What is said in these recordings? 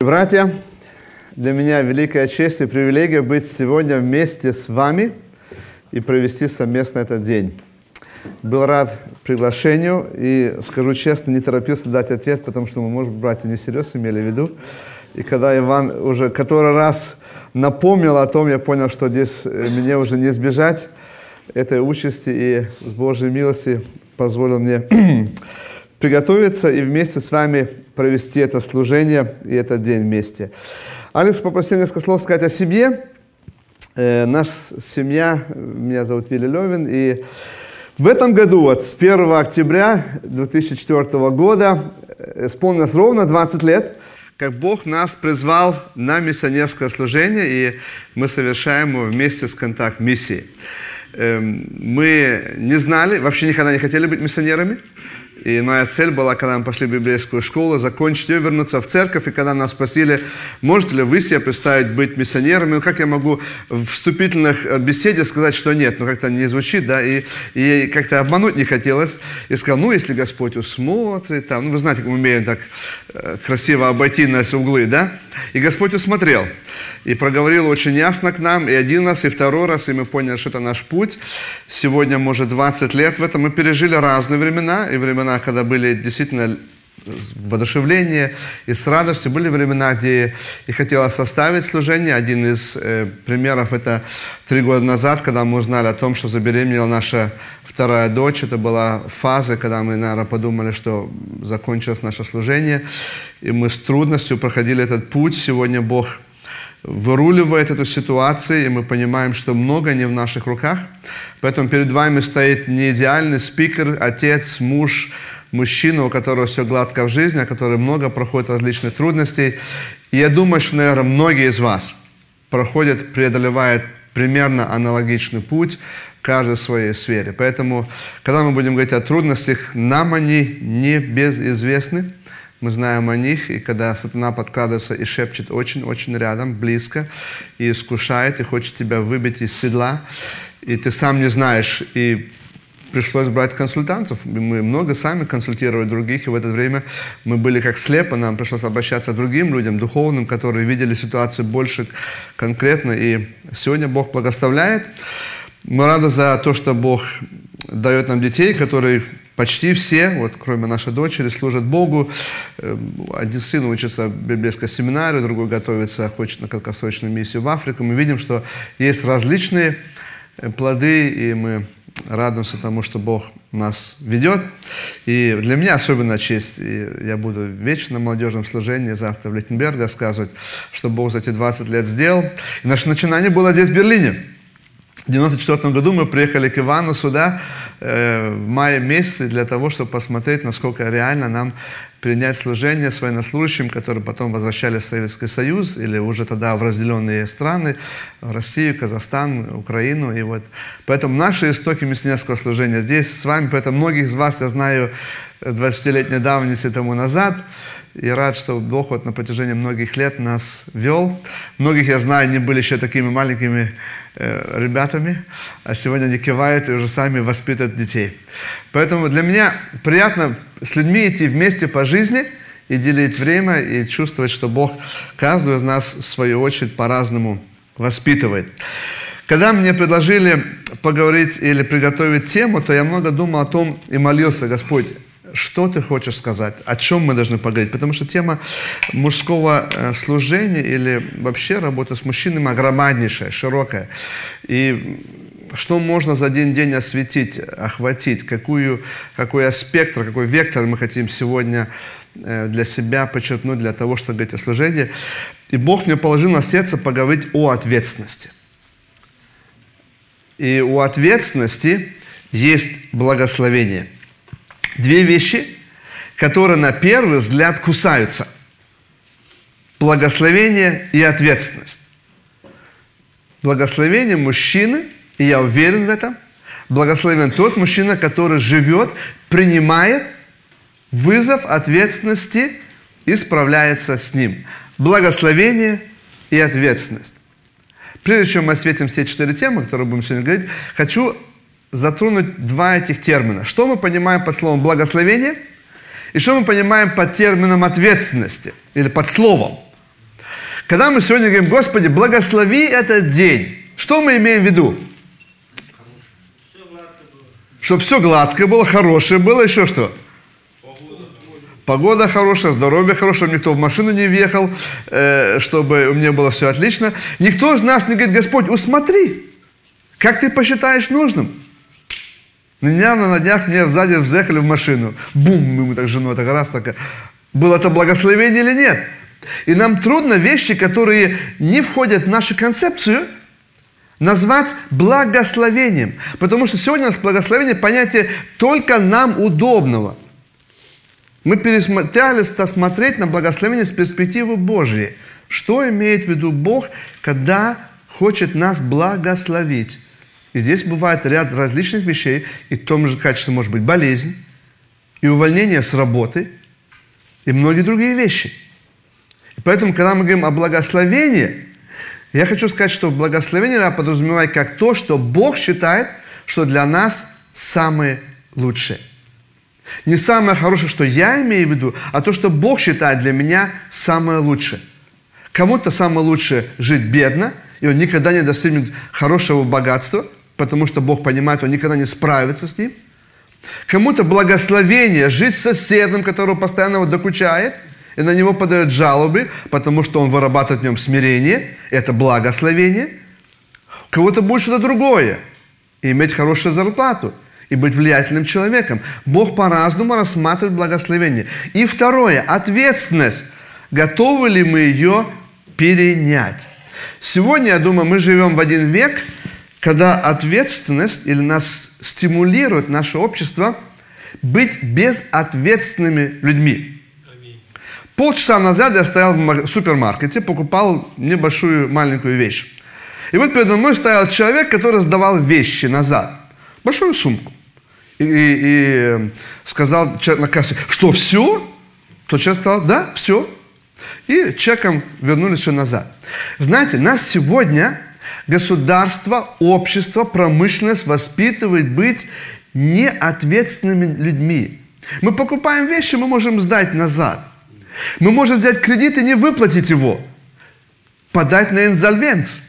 Братья, для меня великая честь и привилегия быть сегодня вместе с вами и провести совместно этот день. Был рад приглашению и, скажу честно, не торопился дать ответ, потому что мы, может, братья не всерьез имели в виду. И когда Иван уже который раз напомнил о том, я понял, что здесь э, мне уже не избежать этой участи и с Божьей милости позволил мне приготовиться и вместе с вами провести это служение и этот день вместе. Алекс попросил несколько слов сказать о себе. Э, наша семья, меня зовут Вилли Левин, и в этом году, вот с 1 октября 2004 года, э, исполнилось ровно 20 лет, как Бог нас призвал на миссионерское служение, и мы совершаем его вместе с контакт миссией. Эм, мы не знали, вообще никогда не хотели быть миссионерами, и моя цель была, когда мы пошли в библейскую школу, закончить ее, вернуться в церковь. И когда нас спросили, можете ли вы себе представить быть миссионерами, ну как я могу в вступительных э, беседе сказать, что нет, ну как-то не звучит, да, и, и как-то обмануть не хотелось. И сказал, ну если Господь усмотрит, там, ну вы знаете, как мы умеем так э, красиво обойти нас углы, да, и Господь усмотрел и проговорил очень ясно к нам, и один раз, и второй раз, и мы поняли, что это наш путь. Сегодня, может, 20 лет в этом. Мы пережили разные времена, и времена, когда были действительно воодушевление и с радостью. Были времена, где и хотела составить служение. Один из э, примеров это три года назад, когда мы узнали о том, что забеременела наша вторая дочь. Это была фаза, когда мы, наверное, подумали, что закончилось наше служение. И мы с трудностью проходили этот путь. Сегодня Бог выруливает эту ситуацию, и мы понимаем, что много не в наших руках. Поэтому перед вами стоит не идеальный спикер, отец, муж, мужчина, у которого все гладко в жизни, а который много проходит различных трудностей. И я думаю, что, наверное, многие из вас проходят, преодолевают примерно аналогичный путь, в своей сфере. Поэтому, когда мы будем говорить о трудностях, нам они не безизвестны. Мы знаем о них, и когда сатана подкрадывается и шепчет очень-очень рядом, близко, и искушает, и хочет тебя выбить из седла, и ты сам не знаешь, и пришлось брать консультантов. Мы много сами консультировали других, и в это время мы были как слепы, нам пришлось обращаться к другим людям, духовным, которые видели ситуацию больше конкретно. И сегодня Бог благословляет. Мы рады за то, что Бог дает нам детей, которые Почти все, вот кроме нашей дочери, служат Богу. Эм, один сын учится в библейской семинарии, другой готовится, хочет на краткосрочную миссию в Африку. Мы видим, что есть различные э, плоды, и мы радуемся тому, что Бог нас ведет. И для меня особенно честь, и я буду вечно в молодежном служении завтра в Литтенберге рассказывать, что Бог за эти 20 лет сделал. И наше начинание было здесь, в Берлине. В 1994 году мы приехали к Ивану сюда э, в мае месяце для того, чтобы посмотреть, насколько реально нам принять служение военнослужащим, которые потом возвращались в Советский Союз или уже тогда в разделенные страны, Россию, Казахстан, Украину. И вот. Поэтому наши истоки миссионерского служения здесь с вами, поэтому многих из вас я знаю 20-летней давности тому назад. И рад, что Бог вот на протяжении многих лет нас вел. Многих, я знаю, не были еще такими маленькими Э, ребятами, а сегодня они кивают и уже сами воспитывают детей. Поэтому для меня приятно с людьми идти вместе по жизни и делить время, и чувствовать, что Бог каждого из нас, в свою очередь, по-разному воспитывает. Когда мне предложили поговорить или приготовить тему, то я много думал о том и молился, Господь, что ты хочешь сказать, о чем мы должны поговорить. Потому что тема мужского э, служения или вообще работы с мужчинами огромнейшая, широкая. И что можно за один день осветить, охватить, какую, какой аспект, какой вектор мы хотим сегодня э, для себя подчеркнуть, для того, чтобы говорить о служении. И Бог мне положил на сердце поговорить о ответственности. И у ответственности есть благословение – Две вещи, которые на первый взгляд кусаются. Благословение и ответственность. Благословение мужчины, и я уверен в этом, благословен тот мужчина, который живет, принимает вызов ответственности и справляется с ним. Благословение и ответственность. Прежде чем мы осветим все четыре темы, которые будем сегодня говорить, хочу затронуть два этих термина. Что мы понимаем под словом благословение и что мы понимаем под термином ответственности или под словом Когда мы сегодня говорим, Господи, благослови этот день, что мы имеем в виду? Чтобы все гладко было, хорошее было, еще что? Погода хорошая, здоровье хорошее, никто в машину не въехал, э, чтобы у меня было все отлично. Никто из нас не говорит, Господь, усмотри, как ты посчитаешь нужным. Меня на днях мне сзади взехали в машину. Бум, мы так женой, так раз, так. Было это благословение или нет? И нам трудно вещи, которые не входят в нашу концепцию, назвать благословением. Потому что сегодня у нас благословение понятие только нам удобного – мы пересмотрелись смотреть на благословение с перспективы Божьей. Что имеет в виду Бог, когда хочет нас благословить? И здесь бывает ряд различных вещей, и в том же качестве может быть болезнь, и увольнение с работы, и многие другие вещи. И поэтому, когда мы говорим о благословении, я хочу сказать, что благословение я подразумеваю как то, что Бог считает, что для нас самое лучшее. Не самое хорошее, что я имею в виду, а то, что Бог считает для меня самое лучшее. Кому-то самое лучшее жить бедно, и он никогда не достигнет хорошего богатства, потому что Бог понимает, он никогда не справится с ним. Кому-то благословение жить с соседом, которого постоянно его докучает, и на него подают жалобы, потому что он вырабатывает в нем смирение. Это благословение. Кого-то будет что-то другое. И иметь хорошую зарплату – и быть влиятельным человеком. Бог по-разному рассматривает благословение. И второе, ответственность. Готовы ли мы ее перенять? Сегодня, я думаю, мы живем в один век, когда ответственность или нас стимулирует наше общество быть безответственными людьми. Полчаса назад я стоял в супермаркете, покупал небольшую маленькую вещь. И вот передо мной стоял человек, который сдавал вещи назад. Большую сумку и, и, и сказал человек на кассе, что все? Тот человек сказал, да, все. И чеком вернули все назад. Знаете, нас сегодня государство, общество, промышленность воспитывает быть неответственными людьми. Мы покупаем вещи, мы можем сдать назад. Мы можем взять кредит и не выплатить его. Подать на инсольвенцию.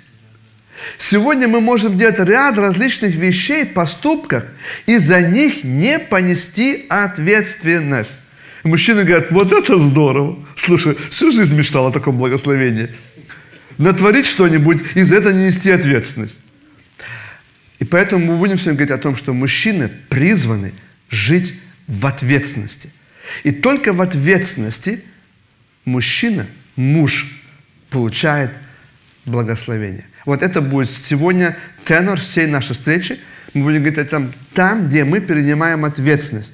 Сегодня мы можем делать ряд различных вещей, поступков, и за них не понести ответственность. мужчины говорят, вот это здорово. Слушай, всю жизнь мечтал о таком благословении. Натворить что-нибудь и за это не нести ответственность. И поэтому мы будем сегодня говорить о том, что мужчины призваны жить в ответственности. И только в ответственности мужчина, муж, получает благословение. Вот это будет сегодня тенор всей нашей встречи. Мы будем говорить о том, там, где мы перенимаем ответственность.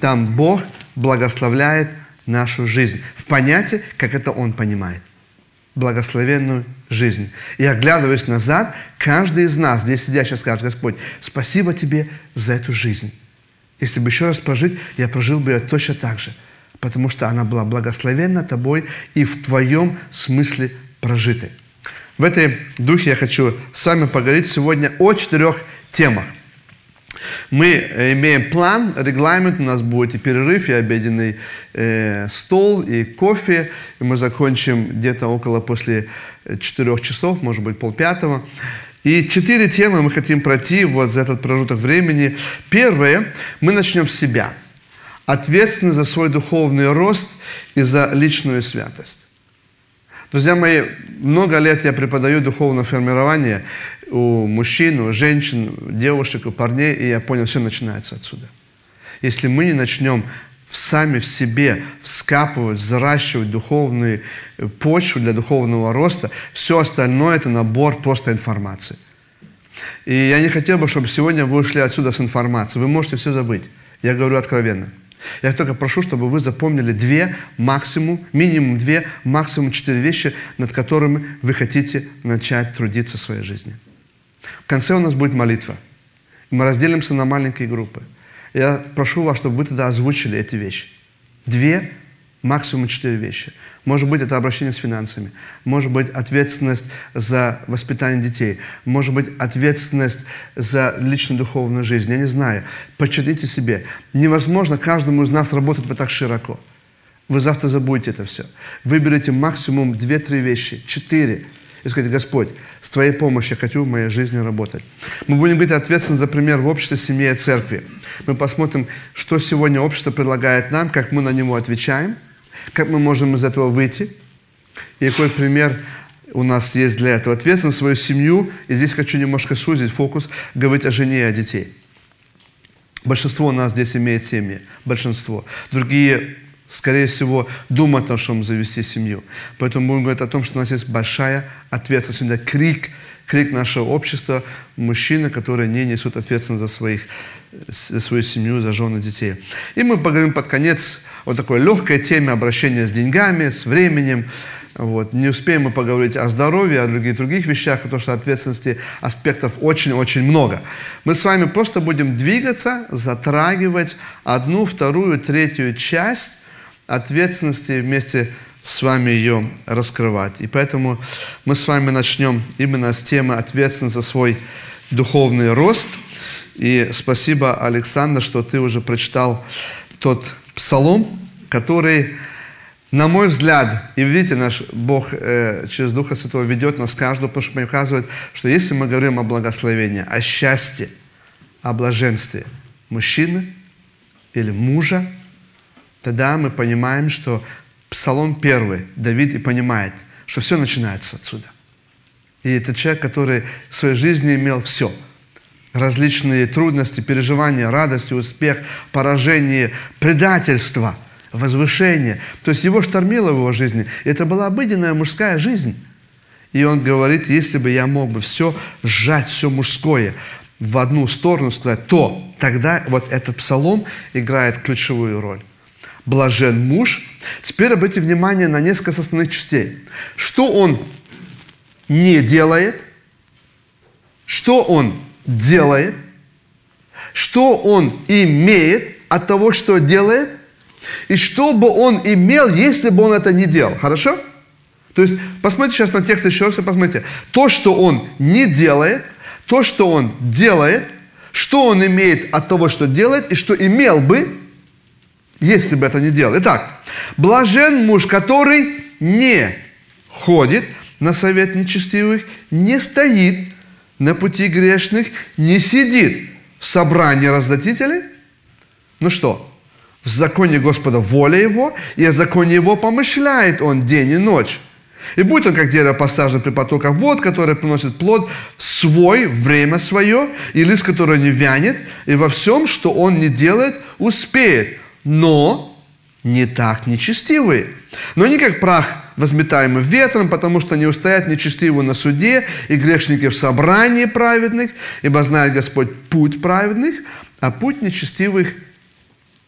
Там Бог благословляет нашу жизнь. В понятии, как это Он понимает. Благословенную жизнь. И оглядываясь назад, каждый из нас, здесь сидящий, скажет, Господь, спасибо Тебе за эту жизнь. Если бы еще раз прожить, я прожил бы ее точно так же. Потому что она была благословенна Тобой и в Твоем смысле прожитой. В этой духе я хочу с вами поговорить сегодня о четырех темах. Мы э, имеем план, регламент, у нас будет и перерыв, и обеденный э, стол, и кофе. И мы закончим где-то около после четырех часов, может быть, полпятого. И четыре темы мы хотим пройти вот за этот промежуток времени. Первое, мы начнем с себя. Ответственность за свой духовный рост и за личную святость. Друзья мои, много лет я преподаю духовное формирование у мужчин, у женщин, девушек, у парней, и я понял, все начинается отсюда. Если мы не начнем сами в себе вскапывать, взращивать духовную почву для духовного роста, все остальное – это набор просто информации. И я не хотел бы, чтобы сегодня вы ушли отсюда с информацией. Вы можете все забыть. Я говорю откровенно. Я только прошу, чтобы вы запомнили две, максимум, минимум две, максимум четыре вещи, над которыми вы хотите начать трудиться в своей жизни. В конце у нас будет молитва. Мы разделимся на маленькие группы. Я прошу вас, чтобы вы тогда озвучили эти вещи. Две максимум четыре вещи. Может быть, это обращение с финансами. Может быть, ответственность за воспитание детей. Может быть, ответственность за личную духовную жизнь. Я не знаю. Почитайте себе. Невозможно каждому из нас работать вот так широко. Вы завтра забудете это все. Выберите максимум 2-3 вещи, 4. И сказать, Господь, с Твоей помощью я хочу в моей жизни работать. Мы будем говорить ответственно за пример в обществе, семье и церкви. Мы посмотрим, что сегодня общество предлагает нам, как мы на него отвечаем, как мы можем из этого выйти. И какой пример у нас есть для этого. Ответственность свою семью. И здесь хочу немножко сузить фокус, говорить о жене и о детей. Большинство у нас здесь имеет семьи. Большинство. Другие скорее всего, думать о том, чтобы завести семью. Поэтому будем говорить о том, что у нас есть большая ответственность. Крик, крик нашего общества, мужчины, которые не несут ответственность за, своих, за свою семью, за жены детей. И мы поговорим под конец о такой легкой теме обращения с деньгами, с временем. Вот. Не успеем мы поговорить о здоровье, о других других вещах, потому что ответственности аспектов очень-очень много. Мы с вами просто будем двигаться, затрагивать одну, вторую, третью часть ответственности вместе с вами ее раскрывать. И поэтому мы с вами начнем именно с темы ответственности за свой духовный рост. И спасибо, Александр, что ты уже прочитал тот псалом, который, на мой взгляд, и видите, наш Бог э, через Духа Святого ведет нас каждого, потому что показывает, что если мы говорим о благословении, о счастье, о блаженстве мужчины или мужа, тогда мы понимаем, что Псалом первый, Давид и понимает, что все начинается отсюда. И это человек, который в своей жизни имел все. Различные трудности, переживания, радость, успех, поражение, предательство, возвышение. То есть его штормило в его жизни. Это была обыденная мужская жизнь. И он говорит, если бы я мог бы все сжать, все мужское в одну сторону сказать, то тогда вот этот псалом играет ключевую роль блажен муж. Теперь обратите внимание на несколько основных частей. Что он не делает, что он делает, что он имеет от того, что делает, и что бы он имел, если бы он это не делал. Хорошо? То есть, посмотрите сейчас на текст еще раз и посмотрите. То, что он не делает, то, что он делает, что он имеет от того, что делает, и что имел бы, если бы это не делал. Итак, блажен муж, который не ходит на совет нечестивых, не стоит на пути грешных, не сидит в собрании раздатителей. Ну что, в законе Господа воля его, и о законе его помышляет он день и ночь. И будет он как дерево посажено при потоках вод, которое приносит плод свой, время свое, и лист, который не вянет, и во всем, что он не делает, успеет но не так нечестивые. Но они как прах, возметаемый ветром, потому что не устоят нечестивые на суде и грешники в собрании праведных, ибо знает Господь путь праведных, а путь нечестивых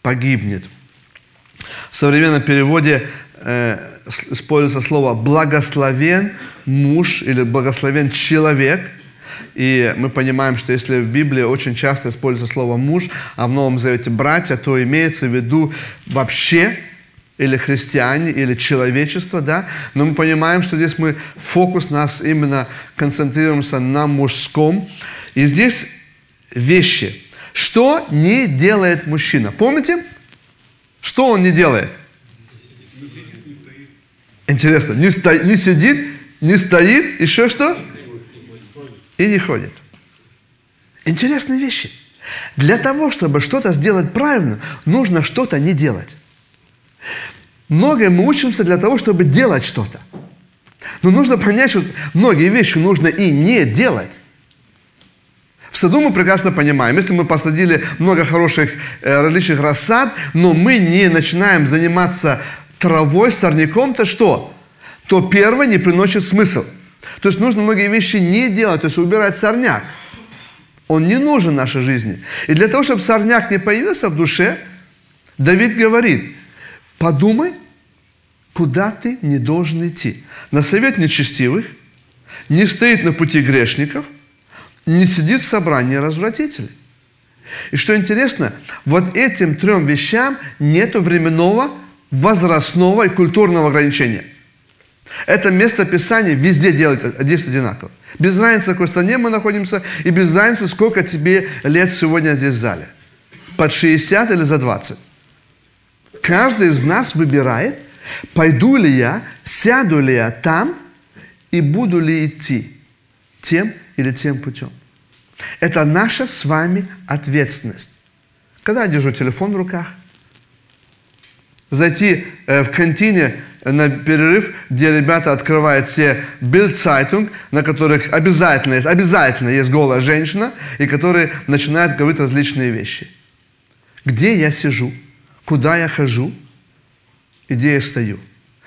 погибнет. В современном переводе э, используется слово «благословен муж» или «благословен человек», и мы понимаем, что если в Библии очень часто используется слово «муж», а в Новом Завете «братья», то имеется в виду вообще или христиане, или человечество, да, но мы понимаем, что здесь мы, фокус нас именно концентрируемся на мужском. И здесь вещи. Что не делает мужчина? Помните? Что он не делает? Интересно, не, сто, не сидит, не стоит, еще что? И не ходит. Интересные вещи. Для того, чтобы что-то сделать правильно, нужно что-то не делать. Многое мы учимся для того, чтобы делать что-то. Но нужно понять, что многие вещи нужно и не делать. В саду мы прекрасно понимаем, если мы посадили много хороших э, различных рассад, но мы не начинаем заниматься травой, сорняком, то что? То первое не приносит смысл – то есть нужно многие вещи не делать, то есть убирать сорняк. Он не нужен нашей жизни. И для того, чтобы сорняк не появился в душе, Давид говорит, подумай, куда ты не должен идти. На совет нечестивых, не стоит на пути грешников, не сидит в собрании развратителей. И что интересно, вот этим трем вещам нет временного, возрастного и культурного ограничения – это место Писания везде делает, действует одинаково. Без разницы, в какой стране мы находимся, и без разницы, сколько тебе лет сегодня здесь в зале. Под 60 или за 20. Каждый из нас выбирает, пойду ли я, сяду ли я там и буду ли идти тем или тем путем. Это наша с вами ответственность. Когда я держу телефон в руках, зайти э, в контине на перерыв, где ребята открывают все Bild-Zeitung, на которых обязательно есть, обязательно есть голая женщина, и которые начинают говорить различные вещи. Где я сижу, куда я хожу, и где я стою.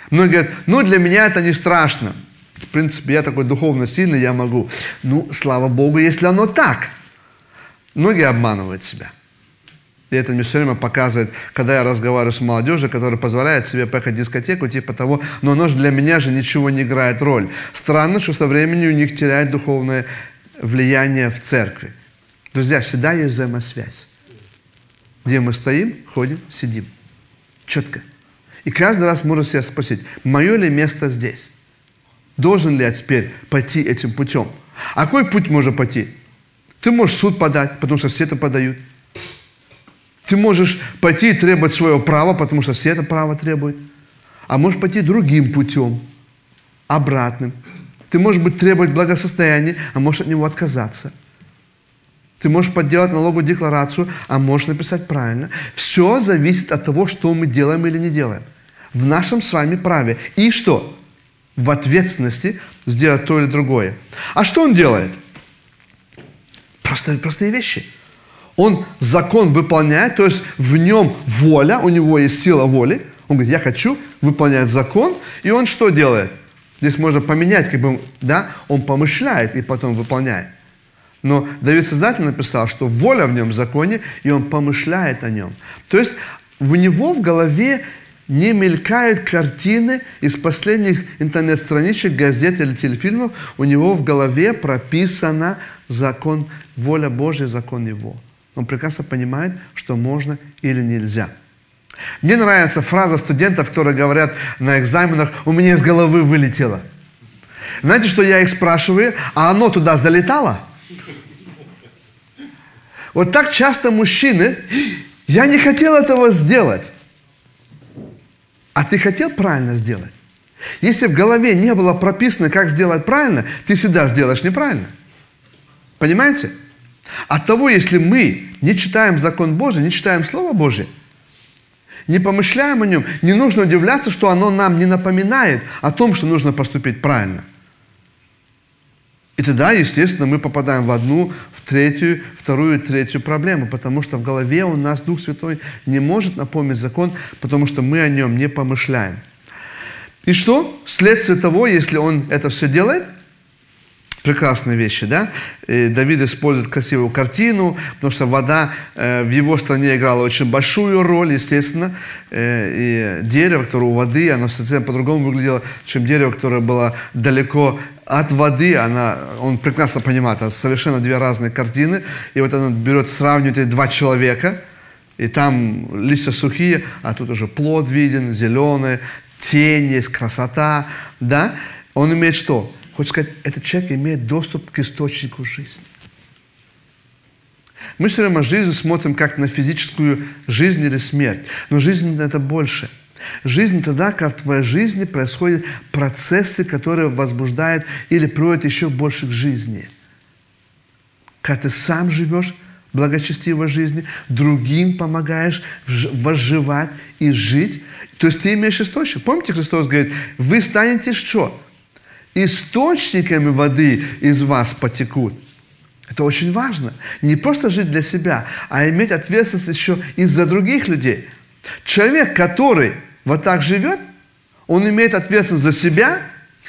Многие говорят, ну для меня это не страшно. В принципе, я такой духовно сильный, я могу. Ну, слава Богу, если оно так. Многие обманывают себя. И это мне все время показывает, когда я разговариваю с молодежью, которая позволяет себе поехать в дискотеку, типа того, но оно же для меня же ничего не играет роль. Странно, что со временем у них теряет духовное влияние в церкви. Друзья, всегда есть взаимосвязь. Где мы стоим, ходим, сидим. Четко. И каждый раз можно себя спросить, мое ли место здесь? Должен ли я теперь пойти этим путем? А какой путь можно пойти? Ты можешь суд подать, потому что все это подают. Ты можешь пойти и требовать своего права, потому что все это право требуют. А можешь пойти другим путем, обратным. Ты можешь быть требовать благосостояния, а можешь от него отказаться. Ты можешь подделать налоговую декларацию, а можешь написать правильно. Все зависит от того, что мы делаем или не делаем. В нашем с вами праве. И что? В ответственности сделать то или другое. А что он делает? Простые, простые вещи. Он закон выполняет, то есть в нем воля, у него есть сила воли. Он говорит, я хочу выполнять закон. И он что делает? Здесь можно поменять, как бы, да, он помышляет и потом выполняет. Но Давид Создатель написал, что воля в нем в законе, и он помышляет о нем. То есть у него в голове не мелькают картины из последних интернет-страничек, газет или телефильмов. У него в голове прописано закон, воля Божья, закон его. Он прекрасно понимает, что можно или нельзя. Мне нравится фраза студентов, которые говорят на экзаменах, у меня из головы вылетело. Знаете, что я их спрашиваю? А оно туда залетало? Вот так часто мужчины, я не хотел этого сделать. А ты хотел правильно сделать? Если в голове не было прописано, как сделать правильно, ты всегда сделаешь неправильно. Понимаете? От того, если мы не читаем закон Божий, не читаем Слово Божие, не помышляем о нем, не нужно удивляться, что оно нам не напоминает о том, что нужно поступить правильно. И тогда, естественно, мы попадаем в одну, в третью, вторую, третью проблему, потому что в голове у нас Дух Святой не может напомнить закон, потому что мы о нем не помышляем. И что? Следствие того, если он это все делает – Прекрасные вещи, да? И Давид использует красивую картину, потому что вода э, в его стране играла очень большую роль, естественно. Э, и дерево, которое у воды, оно совсем по-другому выглядело, чем дерево, которое было далеко от воды. Она, он прекрасно понимает, это совершенно две разные картины. И вот он берет, сравнивает эти два человека, и там листья сухие, а тут уже плод виден, зеленый, тень есть, красота, да? Он имеет что? Хочет сказать, этот человек имеет доступ к источнику жизни. Мы все время жизнь смотрим как на физическую жизнь или смерть. Но жизнь – это больше. Жизнь тогда, когда в твоей жизни происходят процессы, которые возбуждают или приводят еще больше к жизни. Когда ты сам живешь благочестивой жизни, другим помогаешь возживать и жить. То есть ты имеешь источник. Помните, Христос говорит, вы станете что? Источниками воды из вас потекут. Это очень важно. Не просто жить для себя, а иметь ответственность еще и за других людей. Человек, который вот так живет, он имеет ответственность за себя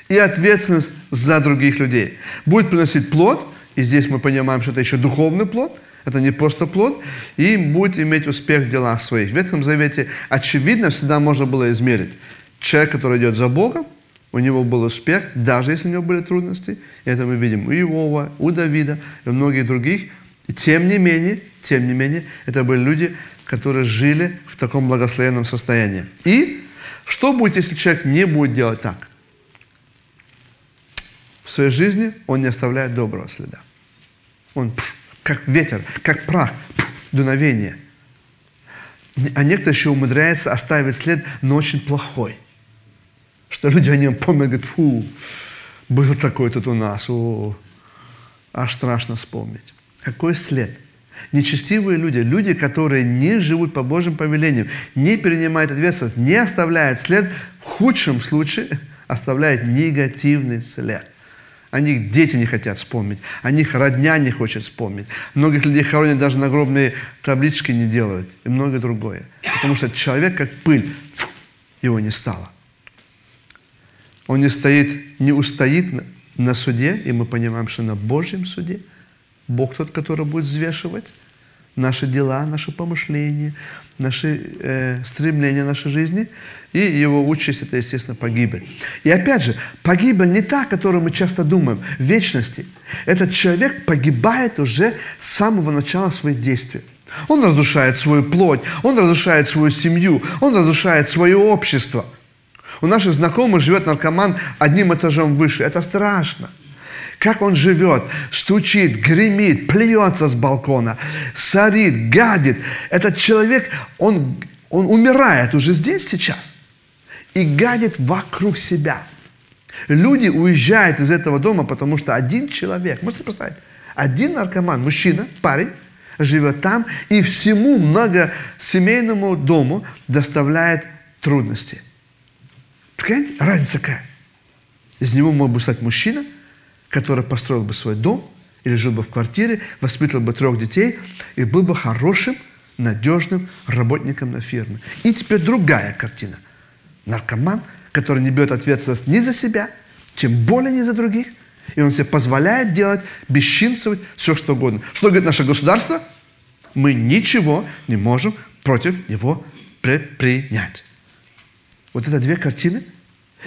и ответственность за других людей. Будет приносить плод, и здесь мы понимаем, что это еще духовный плод, это не просто плод, и будет иметь успех в делах своих. В Ветхом Завете, очевидно, всегда можно было измерить. Человек, который идет за Богом, у него был успех, даже если у него были трудности. Это мы видим у Иова, у Давида и у многих других. И тем не менее, тем не менее, это были люди, которые жили в таком благословенном состоянии. И что будет, если человек не будет делать так? В своей жизни он не оставляет доброго следа. Он пш, как ветер, как прах, пш, дуновение. А некоторые еще умудряются оставить след, но очень плохой. Что люди о нем помнят, фу, был такой тут у нас, о, аж страшно вспомнить. Какой след? Нечестивые люди, люди, которые не живут по Божьим повелениям, не перенимают ответственность, не оставляют след, в худшем случае оставляют негативный след. О них дети не хотят вспомнить, о них родня не хочет вспомнить. Многих людей хоронят, даже нагробные таблички не делают и многое другое. Потому что человек как пыль, его не стало. Он не стоит, не устоит на, на суде, и мы понимаем, что на Божьем суде Бог тот, который будет взвешивать наши дела, наши помышления, наши э, стремления нашей жизни. И его участь – это, естественно, погибель. И опять же, погибель не та, о которой мы часто думаем, в вечности. Этот человек погибает уже с самого начала своих действий. Он разрушает свою плоть, он разрушает свою семью, он разрушает свое общество. У наших знакомых живет наркоман одним этажом выше. Это страшно как он живет, стучит, гремит, плюется с балкона, сорит, гадит. Этот человек, он, он умирает уже здесь сейчас и гадит вокруг себя. Люди уезжают из этого дома, потому что один человек, можете представить, один наркоман, мужчина, парень, живет там и всему многосемейному дому доставляет трудности. Понимаете, разница какая? Из него мог бы стать мужчина – который построил бы свой дом или жил бы в квартире, воспитывал бы трех детей и был бы хорошим, надежным работником на фирме. И теперь другая картина. Наркоман, который не берет ответственность ни за себя, тем более не за других, и он себе позволяет делать, бесчинствовать, все что угодно. Что говорит наше государство? Мы ничего не можем против него предпринять. Вот это две картины.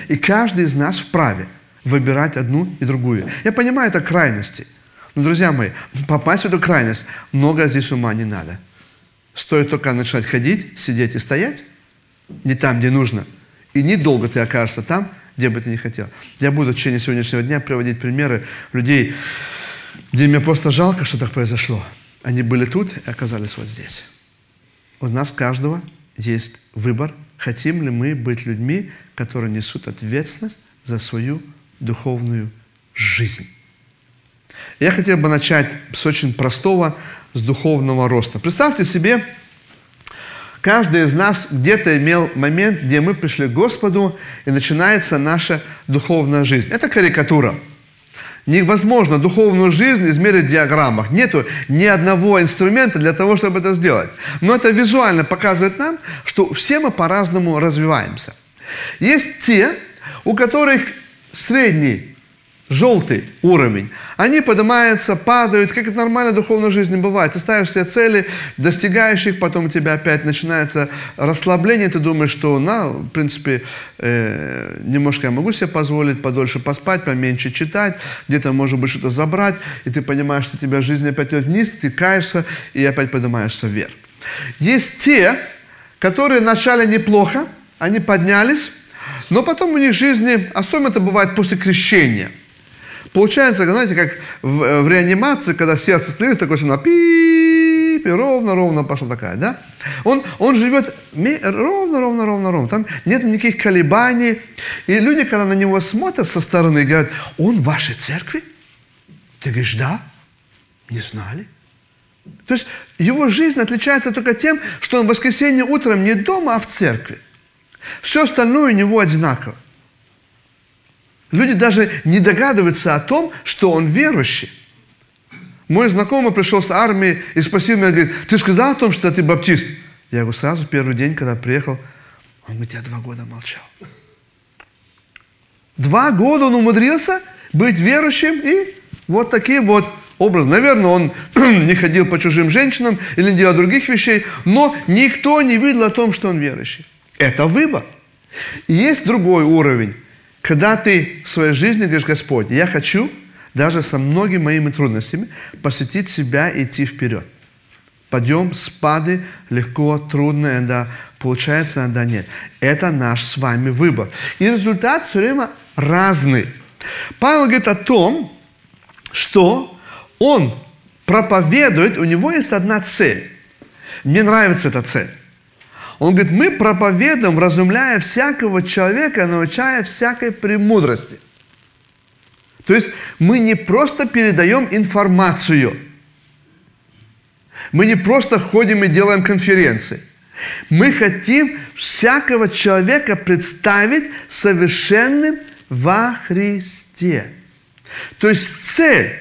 И каждый из нас вправе выбирать одну и другую. Я понимаю, это крайности. Но, друзья мои, попасть в эту крайность, много здесь ума не надо. Стоит только начать ходить, сидеть и стоять, не там, где нужно, и недолго ты окажешься там, где бы ты не хотел. Я буду в течение сегодняшнего дня приводить примеры людей, где мне просто жалко, что так произошло. Они были тут и оказались вот здесь. У нас каждого есть выбор, хотим ли мы быть людьми, которые несут ответственность за свою духовную жизнь. Я хотел бы начать с очень простого, с духовного роста. Представьте себе, каждый из нас где-то имел момент, где мы пришли к Господу, и начинается наша духовная жизнь. Это карикатура. Невозможно духовную жизнь измерить в диаграммах. Нету ни одного инструмента для того, чтобы это сделать. Но это визуально показывает нам, что все мы по-разному развиваемся. Есть те, у которых средний, желтый уровень, они поднимаются, падают, как это нормально в духовной жизни бывает. Ты ставишь себе цели, достигаешь их, потом у тебя опять начинается расслабление, ты думаешь, что, на, в принципе, э, немножко я могу себе позволить подольше поспать, поменьше читать, где-то, может быть, что-то забрать, и ты понимаешь, что у тебя жизнь опять идет вниз, ты каешься и опять поднимаешься вверх. Есть те, которые вначале неплохо, они поднялись, но потом у них жизни, особенно это бывает после крещения. Получается, знаете, как в, э, в реанимации, когда сердце становится такое сигнал, пип, и ровно-ровно пошла такая, да? Он, он живет ровно-ровно-ровно-ровно. Там нет никаких колебаний. И люди, когда на него смотрят со стороны, говорят, он в вашей церкви? Ты говоришь, да? Не знали? То есть его жизнь отличается только тем, что он в воскресенье утром не дома, а в церкви. Все остальное у него одинаково. Люди даже не догадываются о том, что он верующий. Мой знакомый пришел с армии и спросил меня, говорит, ты сказал о том, что ты баптист? Я говорю, сразу первый день, когда приехал, он говорит, я два года молчал. Два года он умудрился быть верующим и вот таким вот образом. Наверное, он не ходил по чужим женщинам или не делал других вещей, но никто не видел о том, что он верующий. Это выбор. И есть другой уровень, когда ты в своей жизни говоришь, Господь, я хочу даже со многими моими трудностями посвятить себя и идти вперед. Подъем, спады, легко, трудно, иногда получается, иногда нет. Это наш с вами выбор. И результат все время разный. Павел говорит о том, что он проповедует, у него есть одна цель. Мне нравится эта цель. Он говорит, мы проповедуем, разумляя всякого человека, научая всякой премудрости. То есть мы не просто передаем информацию. Мы не просто ходим и делаем конференции. Мы хотим всякого человека представить совершенным во Христе. То есть цель,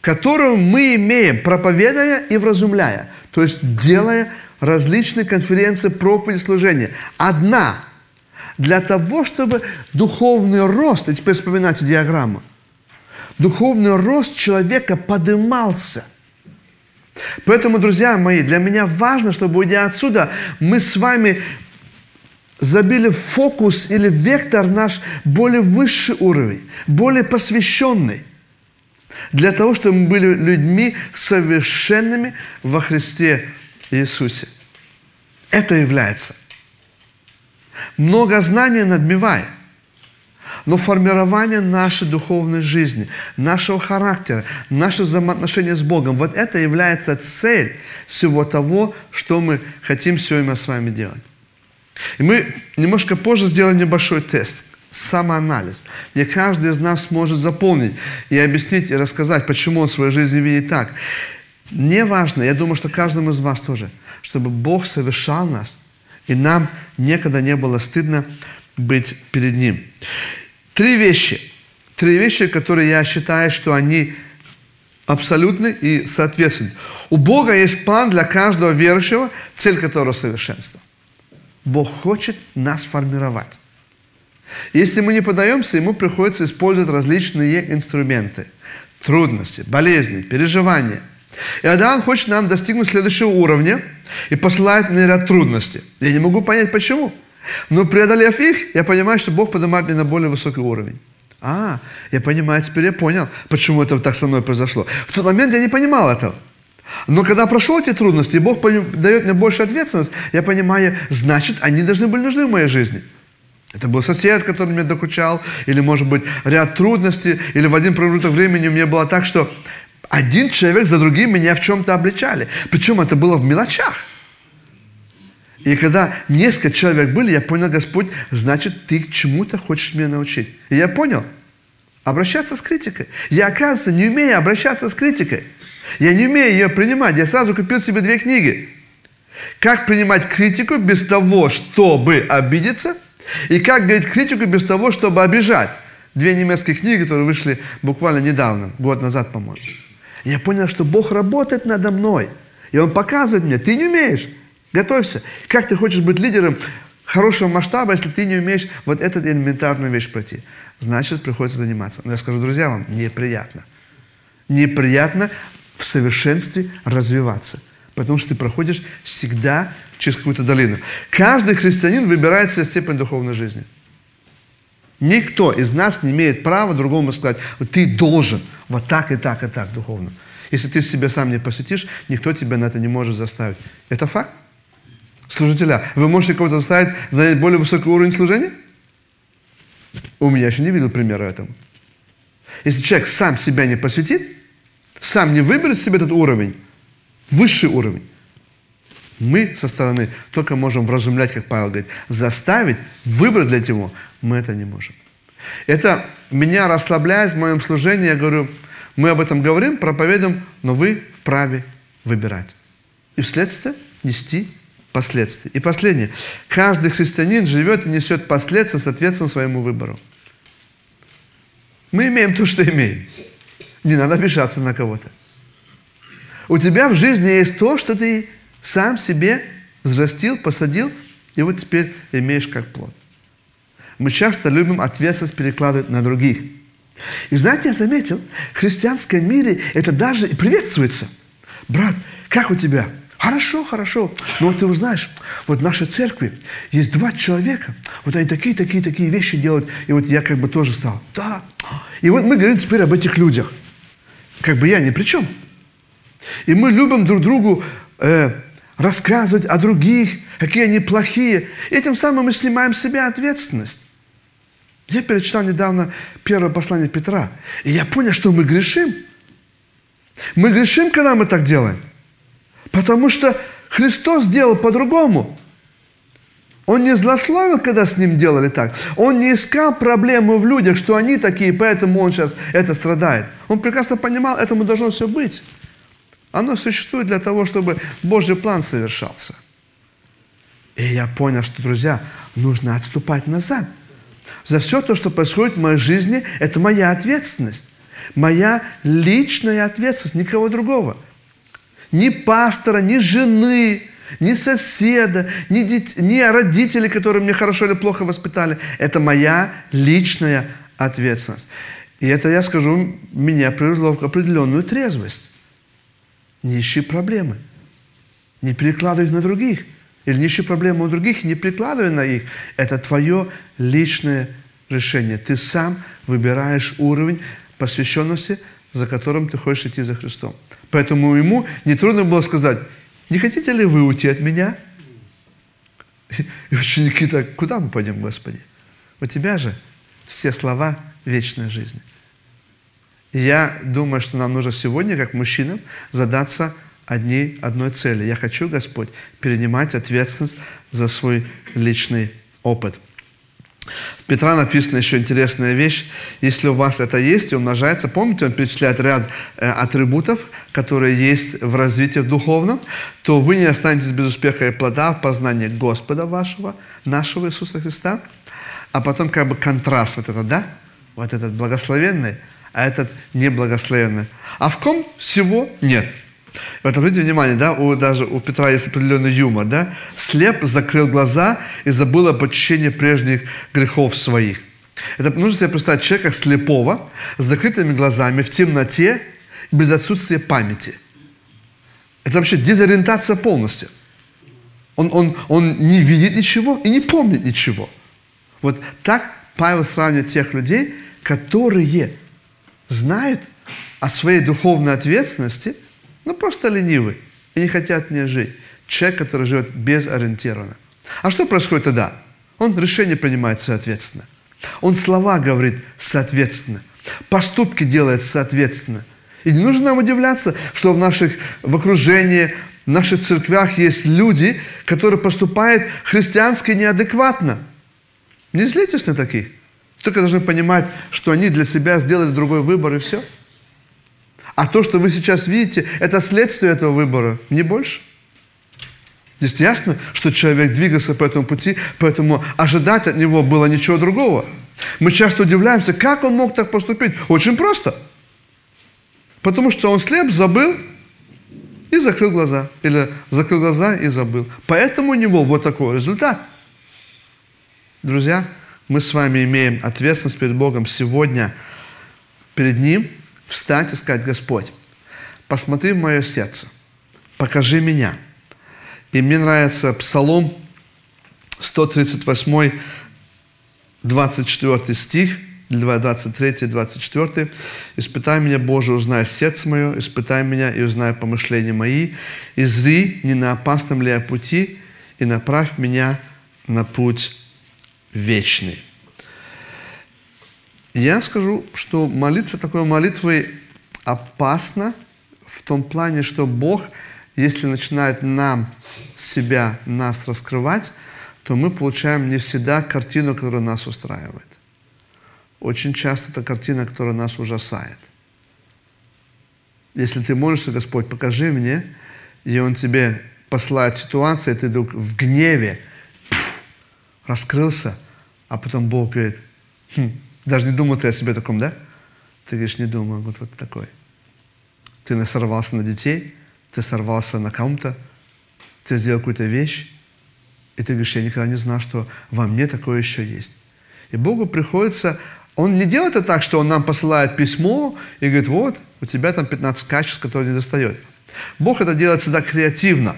которую мы имеем, проповедуя и вразумляя, то есть делая различные конференции, проповеди, служения. Одна для того, чтобы духовный рост, и теперь вспоминайте диаграмму, духовный рост человека подымался. Поэтому, друзья мои, для меня важно, чтобы, уйдя отсюда, мы с вами забили фокус или вектор наш более высший уровень, более посвященный. Для того, чтобы мы были людьми совершенными во Христе Иисусе. Это является. Много знаний надмевая – но формирование нашей духовной жизни, нашего характера, нашего взаимоотношения с Богом, вот это является цель всего того, что мы хотим сегодня с вами делать. И мы немножко позже сделаем небольшой тест, самоанализ, где каждый из нас может заполнить и объяснить, и рассказать, почему он в своей жизни видит так. Не важно, я думаю, что каждому из вас тоже, чтобы Бог совершал нас, и нам никогда не было стыдно быть перед Ним. Три вещи. Три вещи, которые я считаю, что они абсолютны и соответствуют. У Бога есть план для каждого верующего, цель которого совершенство. Бог хочет нас формировать. Если мы не подаемся, ему приходится использовать различные инструменты. Трудности, болезни, переживания. И тогда он хочет нам достигнуть следующего уровня и посылает на ряд трудностей. Я не могу понять, почему. Но преодолев их, я понимаю, что Бог поднимает меня на более высокий уровень. А, я понимаю, теперь я понял, почему это так со мной произошло. В тот момент я не понимал этого. Но когда прошел эти трудности, и Бог дает мне больше ответственность, я понимаю, значит, они должны были нужны в моей жизни. Это был сосед, который меня докучал, или, может быть, ряд трудностей, или в один промежуток времени у меня было так, что один человек за другим меня в чем-то обличали. Причем это было в мелочах. И когда несколько человек были, я понял, Господь, значит, ты к чему-то хочешь меня научить. И я понял, обращаться с критикой. Я, оказывается, не умею обращаться с критикой. Я не умею ее принимать. Я сразу купил себе две книги. Как принимать критику без того, чтобы обидеться, и как говорить критику без того, чтобы обижать. Две немецкие книги, которые вышли буквально недавно, год назад, по-моему. Я понял, что Бог работает надо мной. И Он показывает мне, ты не умеешь. Готовься. Как ты хочешь быть лидером хорошего масштаба, если ты не умеешь вот эту элементарную вещь пройти? Значит, приходится заниматься. Но я скажу, друзья, вам неприятно. Неприятно в совершенстве развиваться. Потому что ты проходишь всегда через какую-то долину. Каждый христианин выбирает себе степень духовной жизни. Никто из нас не имеет права другому сказать, ты должен вот так и так и так духовно. Если ты себя сам не посвятишь, никто тебя на это не может заставить. Это факт служителя. Вы можете кого-то заставить занять более высокий уровень служения? У меня еще не видел примера этому. Если человек сам себя не посвятит, сам не выберет себе этот уровень, высший уровень, мы со стороны только можем вразумлять, как Павел говорит, заставить, выбрать для него, мы это не можем. Это меня расслабляет в моем служении. Я говорю, мы об этом говорим, проповедуем, но вы вправе выбирать. И вследствие нести последствий. И последнее. Каждый христианин живет и несет последствия соответственно своему выбору. Мы имеем то, что имеем. Не надо обижаться на кого-то. У тебя в жизни есть то, что ты сам себе взрастил, посадил, и вот теперь имеешь как плод. Мы часто любим ответственность перекладывать на других. И знаете, я заметил, в христианском мире это даже приветствуется. Брат, как у тебя? Хорошо, хорошо. Но вот ты узнаешь, вот в нашей церкви есть два человека, вот они такие, такие, такие вещи делают, и вот я как бы тоже стал. Да. И вот мы говорим теперь об этих людях. Как бы я ни при чем. И мы любим друг другу э, рассказывать о других, какие они плохие. И тем самым мы снимаем с себя ответственность. Я перечитал недавно первое послание Петра, и я понял, что мы грешим. Мы грешим, когда мы так делаем. Потому что Христос сделал по-другому. Он не злословил, когда с ним делали так. Он не искал проблемы в людях, что они такие, поэтому он сейчас это страдает. Он прекрасно понимал, этому должно все быть. Оно существует для того, чтобы Божий план совершался. И я понял, что, друзья, нужно отступать назад. За все то, что происходит в моей жизни, это моя ответственность. Моя личная ответственность, никого другого. Ни пастора, ни жены, ни соседа, ни, дит... ни родители, которые меня хорошо или плохо воспитали. Это моя личная ответственность. И это, я скажу, меня привело в определенную трезвость. Не ищи проблемы. Не перекладывай их на других. Или не ищи проблемы у других, не перекладывай на их. Это твое личное решение. Ты сам выбираешь уровень посвященности, за которым ты хочешь идти за Христом. Поэтому ему нетрудно было сказать, не хотите ли вы уйти от меня? И ученики так, куда мы пойдем, Господи? У Тебя же все слова вечной жизни. Я думаю, что нам нужно сегодня, как мужчинам, задаться одни, одной цели. Я хочу, Господь, перенимать ответственность за свой личный опыт – в Петра написана еще интересная вещь. Если у вас это есть и умножается, помните, он перечисляет ряд э, атрибутов, которые есть в развитии духовном, то вы не останетесь без успеха и плода в познании Господа вашего, нашего Иисуса Христа. А потом как бы контраст вот этот, да? Вот этот благословенный, а этот неблагословенный. А в ком всего нет. Вот обратите внимание, да, у, даже у Петра есть определенный юмор, да? Слеп закрыл глаза и забыл об очищении прежних грехов своих. Это нужно себе представить человека слепого, с закрытыми глазами, в темноте, без отсутствия памяти. Это вообще дезориентация полностью. Он, он, он не видит ничего и не помнит ничего. Вот так Павел сравнивает тех людей, которые знают о своей духовной ответственности – ну, просто ленивый и не хотят в ней жить. Человек, который живет безориентированно. А что происходит тогда? Он решение принимает соответственно. Он слова говорит соответственно. Поступки делает соответственно. И не нужно нам удивляться, что в наших, в окружении, в наших церквях есть люди, которые поступают христиански неадекватно. Не злитесь на таких. Только должны понимать, что они для себя сделали другой выбор и все. А то, что вы сейчас видите, это следствие этого выбора, не больше. Здесь ясно, что человек двигался по этому пути, поэтому ожидать от него было ничего другого. Мы часто удивляемся, как он мог так поступить. Очень просто. Потому что он слеп, забыл и закрыл глаза. Или закрыл глаза и забыл. Поэтому у него вот такой результат. Друзья, мы с вами имеем ответственность перед Богом сегодня перед Ним встать и сказать, Господь, посмотри в мое сердце, покажи меня. И мне нравится Псалом 138, 24 стих, 23, 24. «Испытай меня, Боже, узнай сердце мое, испытай меня и узнай помышления мои, и зри, не на опасном ли я пути, и направь меня на путь вечный». Я скажу, что молиться такой молитвой опасно в том плане, что Бог, если начинает нам себя, нас раскрывать, то мы получаем не всегда картину, которая нас устраивает. Очень часто это картина, которая нас ужасает. Если ты молишься, Господь, покажи мне, и Он тебе посылает ситуацию, и ты вдруг в гневе пфф, раскрылся, а потом Бог говорит, хм, даже не думал ты о себе таком, да? Ты говоришь, не думал, вот, вот такой. Ты сорвался на детей, ты сорвался на ком-то, ты сделал какую-то вещь, и ты говоришь, я никогда не знал, что во мне такое еще есть. И Богу приходится, Он не делает это так, что Он нам посылает письмо и говорит, вот, у тебя там 15 качеств, которые не достает. Бог это делает всегда креативно.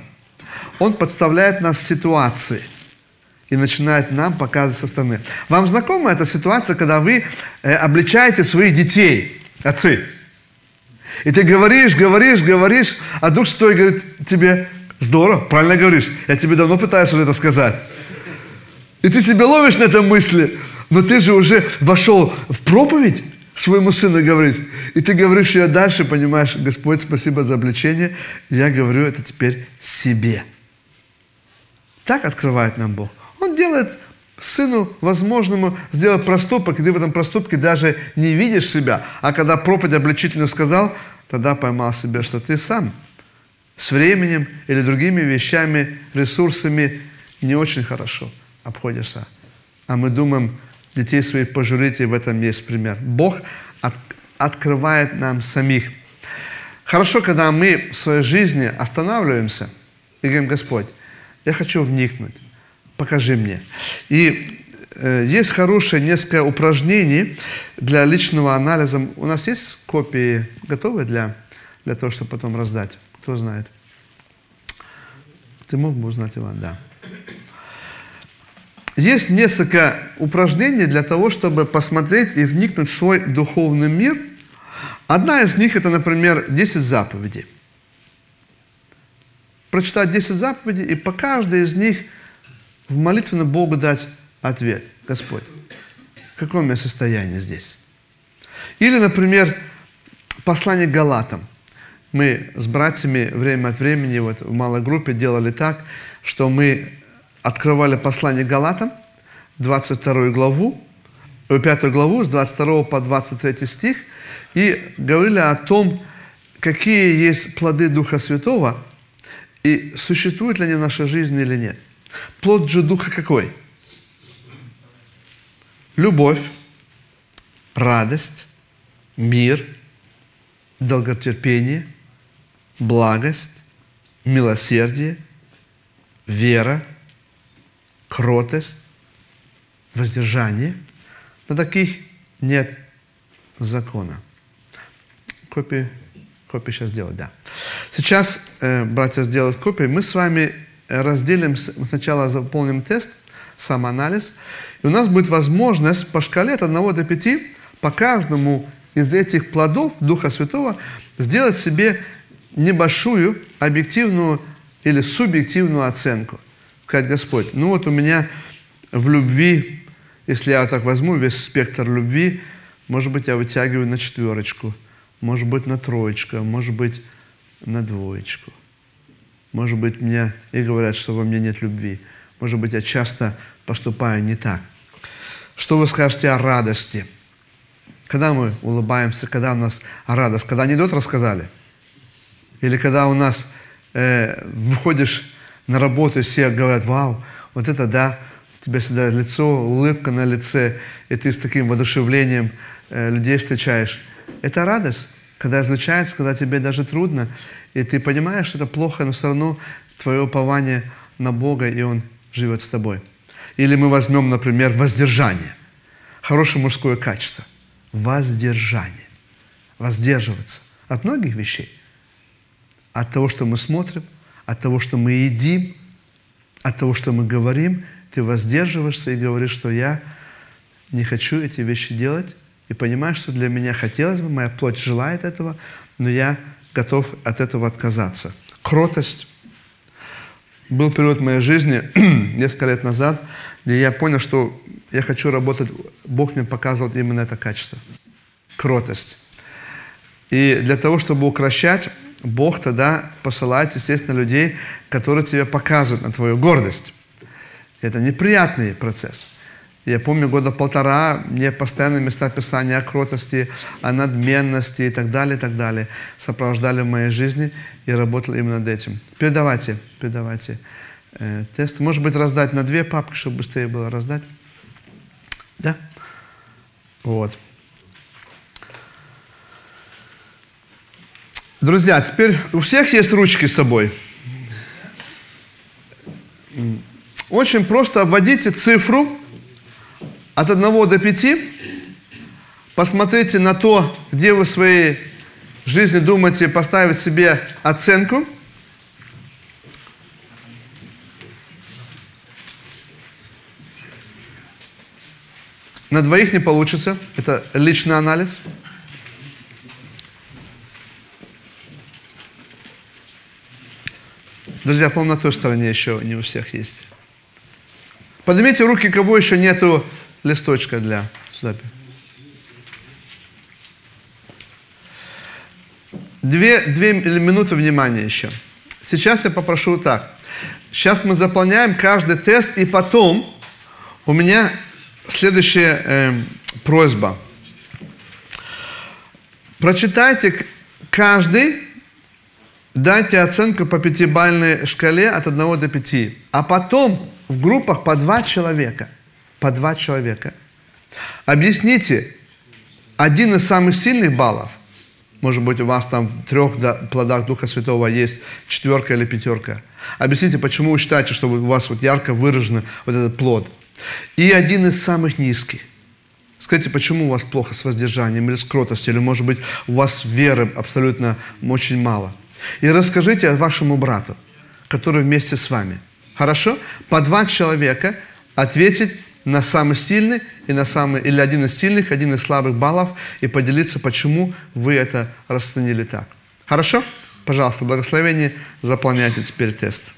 Он подставляет нас в ситуации – и начинает нам показывать со стороны. Вам знакома эта ситуация, когда вы э, обличаете своих детей, отцы? И ты говоришь, говоришь, говоришь, а Дух Святой говорит тебе, здорово, правильно говоришь, я тебе давно пытаюсь уже это сказать. И ты себя ловишь на этой мысли, но ты же уже вошел в проповедь своему сыну говорить. И ты говоришь ее дальше, понимаешь, Господь, спасибо за обличение, я говорю это теперь себе. Так открывает нам Бог. Он делает сыну возможному сделать проступок, и ты в этом проступке даже не видишь себя. А когда проповедь обличительно сказал, тогда поймал себя, что ты сам с временем или другими вещами, ресурсами не очень хорошо обходишься. А мы думаем, детей своих пожурите, в этом есть пример. Бог от, открывает нам самих. Хорошо, когда мы в своей жизни останавливаемся и говорим, Господь, я хочу вникнуть, покажи мне. И э, есть хорошее несколько упражнений для личного анализа. У нас есть копии готовые для, для того, чтобы потом раздать? Кто знает? Ты мог бы узнать, Иван? Да. Есть несколько упражнений для того, чтобы посмотреть и вникнуть в свой духовный мир. Одна из них – это, например, 10 заповедей. Прочитать 10 заповедей и по каждой из них в молитве Богу дать ответ. Господь, какое у меня состояние здесь? Или, например, послание Галатам. Мы с братьями время от времени вот в малой группе делали так, что мы открывали послание Галатам, 22 главу, 5 э, главу, с 22 по 23 стих, и говорили о том, какие есть плоды Духа Святого, и существуют ли они в нашей жизни или нет. Плод же Духа какой? Любовь, радость, мир, долготерпение – благость, милосердие, вера, кротость, воздержание. На таких нет закона. Копии, копии сейчас делать, да. Сейчас э, братья сделают копии. Мы с вами разделим, сначала заполним тест, самоанализ, и у нас будет возможность по шкале от 1 до 5 по каждому из этих плодов Духа Святого сделать себе небольшую объективную или субъективную оценку. Сказать, Господь, ну вот у меня в любви, если я так возьму весь спектр любви, может быть, я вытягиваю на четверочку, может быть, на троечку, может быть, на двоечку. Может быть, мне и говорят, что во мне нет любви. Может быть, я часто поступаю не так. Что вы скажете о радости? Когда мы улыбаемся, когда у нас радость? Когда анекдот рассказали – или когда у нас э, выходишь на работу, и все говорят, вау, вот это да, у тебя всегда лицо, улыбка на лице, и ты с таким воодушевлением э, людей встречаешь. Это радость, когда излучается, когда тебе даже трудно, и ты понимаешь, что это плохо, но все равно твое упование на Бога, и Он живет с тобой. Или мы возьмем, например, воздержание. Хорошее мужское качество. Воздержание. Воздерживаться от многих вещей от того, что мы смотрим, от того, что мы едим, от того, что мы говорим, ты воздерживаешься и говоришь, что я не хочу эти вещи делать, и понимаешь, что для меня хотелось бы, моя плоть желает этого, но я готов от этого отказаться. Кротость. Был период в моей жизни, несколько лет назад, где я понял, что я хочу работать, Бог мне показывал именно это качество. Кротость. И для того, чтобы укращать Бог тогда посылает, естественно, людей, которые тебе показывают на твою гордость. Это неприятный процесс. Я помню, года полтора мне постоянно места Писания о кротости, о надменности и так далее, и так далее сопровождали в моей жизни и работал именно над этим. Передавайте, передавайте э, тест. Может быть, раздать на две папки, чтобы быстрее было раздать. Да? Вот. Друзья, теперь у всех есть ручки с собой. Очень просто обводите цифру от 1 до 5. Посмотрите на то, где вы в своей жизни думаете поставить себе оценку. На двоих не получится. Это личный анализ. Друзья, по на той стороне еще не у всех есть. Поднимите руки, кого еще нету листочка для записи. Две, две минуты внимания еще. Сейчас я попрошу так. Сейчас мы заполняем каждый тест, и потом у меня следующая э, просьба. Прочитайте каждый, дайте оценку по пятибалльной шкале от 1 до 5. А потом в группах по два человека. По два человека. Объясните один из самых сильных баллов. Может быть, у вас там в трех плодах Духа Святого есть четверка или пятерка. Объясните, почему вы считаете, что у вас вот ярко выражен вот этот плод. И один из самых низких. Скажите, почему у вас плохо с воздержанием или с кротостью, или, может быть, у вас веры абсолютно очень мало. И расскажите вашему брату, который вместе с вами. Хорошо? По два человека ответить на самый сильный и на самый, или один из сильных, один из слабых баллов и поделиться, почему вы это расценили так. Хорошо? Пожалуйста, благословение, заполняйте теперь тест.